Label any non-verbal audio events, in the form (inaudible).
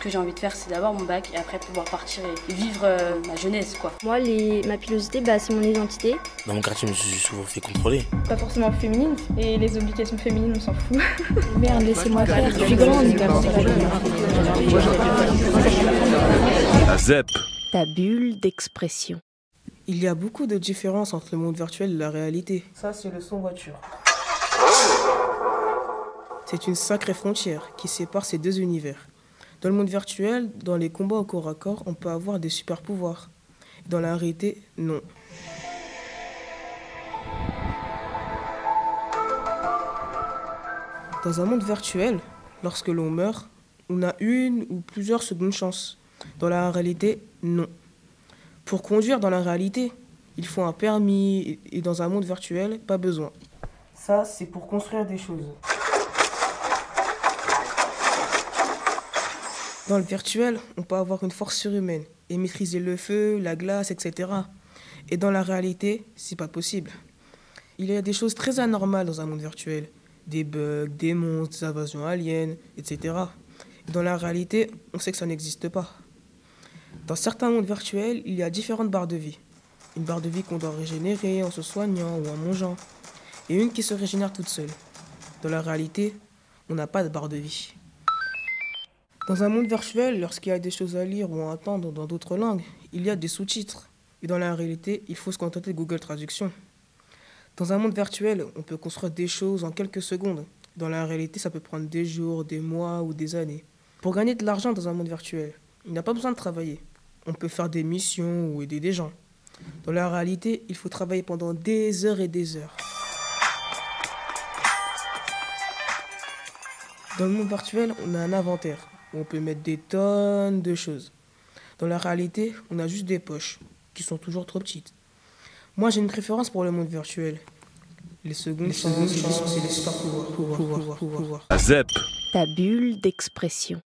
que j'ai envie de faire, c'est d'avoir mon bac et après pouvoir partir et vivre euh, ma jeunesse, quoi. Moi, les... ma pilosité, bah, c'est mon identité. Dans mon quartier, je me suis souvent fait contrôler. Pas forcément féminine, et les obligations féminines, on s'en fout. (laughs) Merde, laissez-moi faire, je suis grande. La ZEP. Ta bulle d'expression. Il y a beaucoup de différences entre le monde virtuel et la réalité. Ça, c'est le son voiture. C'est une sacrée frontière qui sépare ces deux univers. Dans le monde virtuel, dans les combats au corps à corps, on peut avoir des super pouvoirs. Dans la réalité, non. Dans un monde virtuel, lorsque l'on meurt, on a une ou plusieurs secondes chances. Dans la réalité, non. Pour conduire dans la réalité, il faut un permis et dans un monde virtuel, pas besoin. Ça, c'est pour construire des choses. Dans le virtuel, on peut avoir une force surhumaine et maîtriser le feu, la glace, etc. Et dans la réalité, c'est pas possible. Il y a des choses très anormales dans un monde virtuel. Des bugs, des monstres, des invasions aliens, etc. Et dans la réalité, on sait que ça n'existe pas. Dans certains mondes virtuels, il y a différentes barres de vie. Une barre de vie qu'on doit régénérer en se soignant ou en mangeant. Et une qui se régénère toute seule. Dans la réalité, on n'a pas de barre de vie. Dans un monde virtuel, lorsqu'il y a des choses à lire ou à entendre dans d'autres langues, il y a des sous-titres. Et dans la réalité, il faut se contenter de Google Traduction. Dans un monde virtuel, on peut construire des choses en quelques secondes. Dans la réalité, ça peut prendre des jours, des mois ou des années. Pour gagner de l'argent dans un monde virtuel, il n'y a pas besoin de travailler. On peut faire des missions ou aider des gens. Dans la réalité, il faut travailler pendant des heures et des heures. Dans le monde virtuel, on a un inventaire où on peut mettre des tonnes de choses. Dans la réalité, on a juste des poches qui sont toujours trop petites. Moi, j'ai une préférence pour le monde virtuel. Les secondes chances, c'est les super pouvoirs. La ZEP. Ta bulle d'expression.